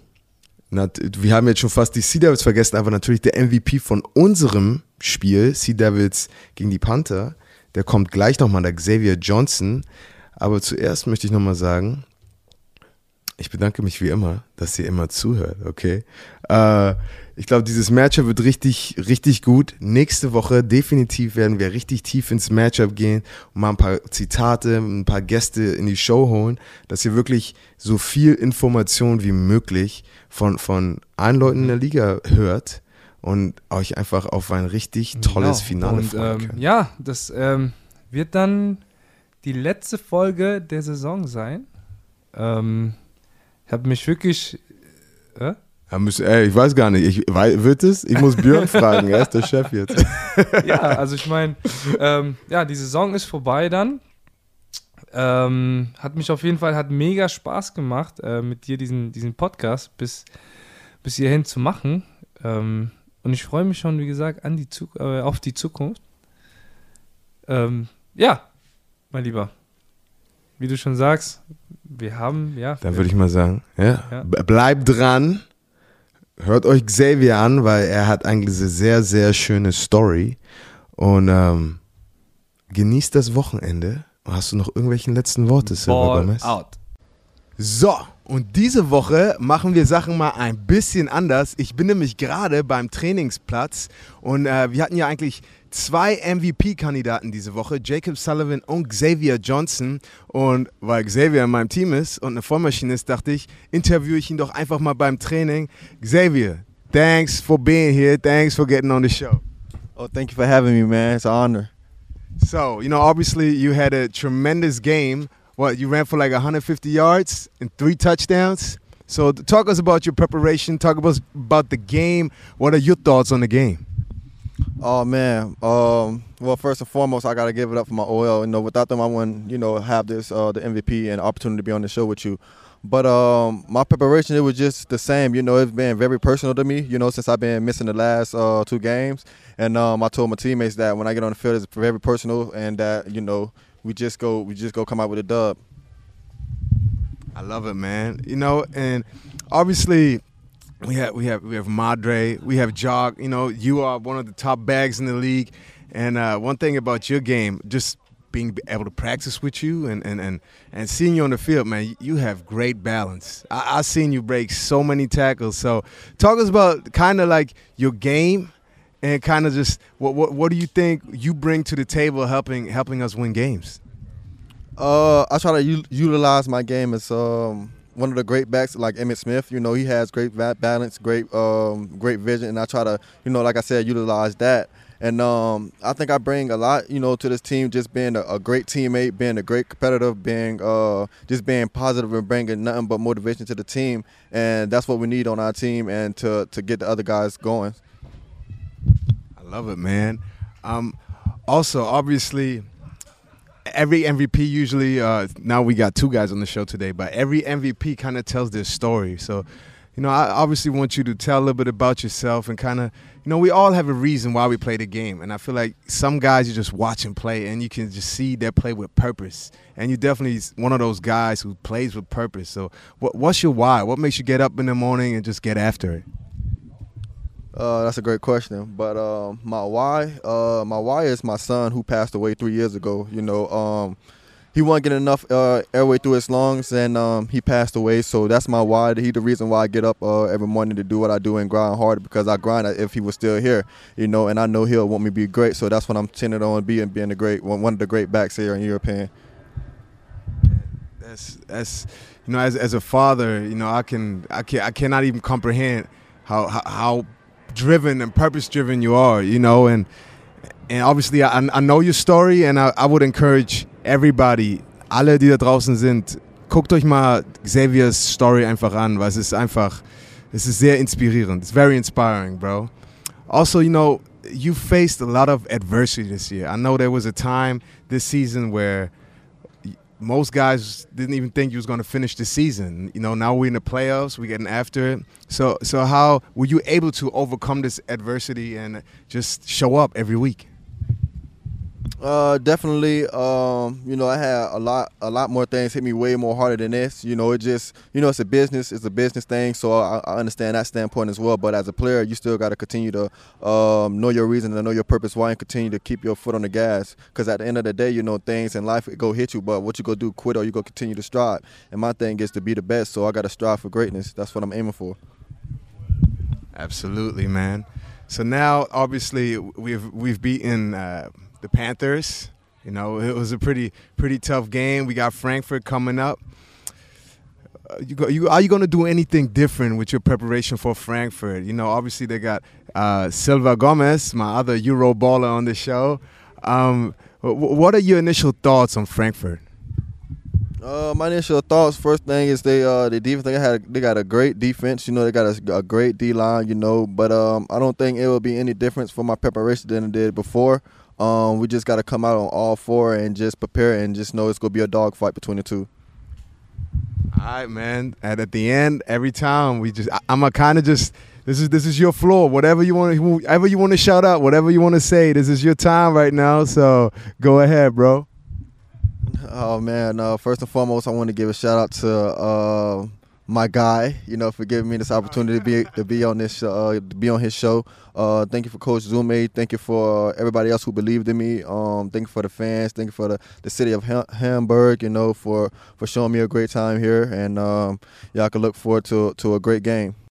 [SPEAKER 1] wir haben jetzt schon fast die Sea Devils vergessen, aber natürlich der MVP von unserem Spiel, Sea Devils gegen die Panther, der kommt gleich nochmal, der Xavier Johnson. Aber zuerst möchte ich nochmal sagen, ich bedanke mich wie immer, dass ihr immer zuhört, okay? Äh, ich glaube, dieses Matchup wird richtig, richtig gut. Nächste Woche definitiv werden wir richtig tief ins Matchup gehen und mal ein paar Zitate, ein paar Gäste in die Show holen, dass ihr wirklich so viel Information wie möglich von, von allen Leuten in der Liga hört und euch einfach auf ein richtig tolles genau. Finale und, freuen
[SPEAKER 2] ähm, Ja, das ähm, wird dann die letzte Folge der Saison sein. Ähm, ich habe mich wirklich. Äh?
[SPEAKER 1] Ja, müssen, ey, ich weiß gar nicht. Ich, wird es? Ich muss Björn fragen, er ist der Chef jetzt. [laughs]
[SPEAKER 2] ja, also ich meine, ähm, ja, die Saison ist vorbei dann. Ähm, hat mich auf jeden Fall, hat mega Spaß gemacht, äh, mit dir diesen, diesen Podcast bis, bis hierhin zu machen. Ähm, und ich freue mich schon, wie gesagt, an die äh, auf die Zukunft. Ähm, ja, mein Lieber. Wie du schon sagst, wir haben, ja.
[SPEAKER 1] Dann würde ich mal sagen, ja, ja. bleibt dran. Hört euch Xavier an, weil er hat eigentlich eine sehr, sehr schöne Story. Und ähm, genießt das Wochenende. Hast du noch irgendwelchen letzten Worte, Silver Gomez? out. So, und diese Woche machen wir Sachen mal ein bisschen anders. Ich bin nämlich gerade beim Trainingsplatz und äh, wir hatten ja eigentlich zwei MVP-Kandidaten diese Woche, Jacob Sullivan und Xavier Johnson. Und weil Xavier in meinem Team ist und eine Vollmaschine ist, dachte ich, interviewe ich ihn doch einfach mal beim Training. Xavier, thanks for being here. Thanks for getting on the show.
[SPEAKER 3] Oh, thank you for having me, man. It's an honor.
[SPEAKER 1] So, you know, obviously you had a tremendous game. What, you ran for like 150 yards and three touchdowns? So, talk us about your preparation. Talk about about the game. What are your thoughts on the game?
[SPEAKER 3] Oh man. Um, well, first and foremost, I gotta give it up for my OL. You know, without them, I wouldn't, you know, have this uh, the MVP and opportunity to be on the show with you. But um, my preparation it was just the same. You know, it's been very personal to me. You know, since I've been missing the last uh, two games, and um, I told my teammates that when I get on the field, it's very personal, and that you know, we just go, we just go come out with a dub.
[SPEAKER 1] I love it, man. You know, and obviously we have we have we have Madre, we have Jog. You know, you are one of the top bags in the league. And uh, one thing about your game, just being able to practice with you and, and, and, and seeing you on the field, man, you have great balance. I, I've seen you break so many tackles. So talk us about kind of like your game and kind of just what, what what do you think you bring to the table helping helping us win games?
[SPEAKER 3] Uh, I try to u- utilize my game as um, one of the great backs like Emmitt Smith. You know, he has great balance, great um, great vision, and I try to, you know, like I said, utilize that. And um, I think I bring a lot, you know, to this team. Just being a, a great teammate, being a great competitor, being uh, just being positive and bringing nothing but motivation to the team. And that's what we need on our team, and to to get the other guys going.
[SPEAKER 1] Love it, man. Um, also, obviously, every MVP usually. Uh, now we got two guys on the show today, but every MVP kind of tells their story. So, you know, I obviously want you to tell a little bit about yourself and kind of you know, we all have a reason why we play the game. And I feel like some guys you just watch and play and you can just see they play with purpose. And you're definitely one of those guys who plays with purpose. So, what, what's your why? What makes you get up in the morning and just get after it?
[SPEAKER 3] Uh, that's a great question. But uh, my why, uh, my why is my son who passed away three years ago. You know, um, he wasn't getting enough uh, airway through his lungs, and um, he passed away. So that's my why. He the reason why I get up uh, every morning to do what I do and grind hard because I grind if he was still here, you know. And I know he'll want me to be great. So that's what I'm tending on being being a great one, of the great backs here in European.
[SPEAKER 1] That's that's you know as as a father, you know I can I can I cannot even comprehend how, how driven and purpose driven you are, you know, and and obviously I, I know your story and I, I would encourage everybody, alle, die da draußen sind, guckt euch mal Xaviers Story einfach an, weil es ist einfach, es ist sehr inspirierend. It's very inspiring, bro. Also, you know, you faced a lot of adversity this year. I know there was a time this season where most guys didn't even think you was going to finish the season. You know, now we're in the playoffs, we're getting after it. So, so how were you able to overcome this adversity and just show up every week?
[SPEAKER 3] Uh, definitely. Um, you know, I had a lot, a lot more things hit me way more harder than this. You know, it just, you know, it's a business, it's a business thing. So I, I understand that standpoint as well. But as a player, you still got to continue to um, know your reason and know your purpose why, and continue to keep your foot on the gas. Because at the end of the day, you know, things in life go hit you, but what you go do, quit or you go continue to strive. And my thing is to be the best. So I got to strive for greatness. That's what I'm aiming for.
[SPEAKER 1] Absolutely, man. So now, obviously, we've we've beaten. Uh, the Panthers. You know, it was a pretty pretty tough game. We got Frankfurt coming up. Uh, you go, you, are you going to do anything different with your preparation for Frankfurt? You know, obviously they got uh, Silva Gomez, my other Euro baller on the show. Um, what are your initial thoughts on Frankfurt?
[SPEAKER 3] Uh, my initial thoughts. First thing is they uh the defense they had they got a great defense. You know they got a, a great D line. You know, but um I don't think it will be any difference for my preparation than it did before. Um, we just got to come out on all four and just prepare and just know it's gonna be a dog fight between the two.
[SPEAKER 1] All right, man. And at the end, every time we just, I, am a kind of just. This is this is your floor. Whatever you want, whatever you want to shout out, whatever you want to say. This is your time right now. So go ahead, bro.
[SPEAKER 3] Oh man! Uh, first and foremost, I want to give a shout out to uh, my guy, you know, for giving me this opportunity to be to be on this uh, to be on his show. Uh, thank you for Coach Zume. Thank you for everybody else who believed in me. Um, thank you for the fans. Thank you for the, the city of Hamburg. You know, for for showing me a great time here, and um, I can look forward to to a great game.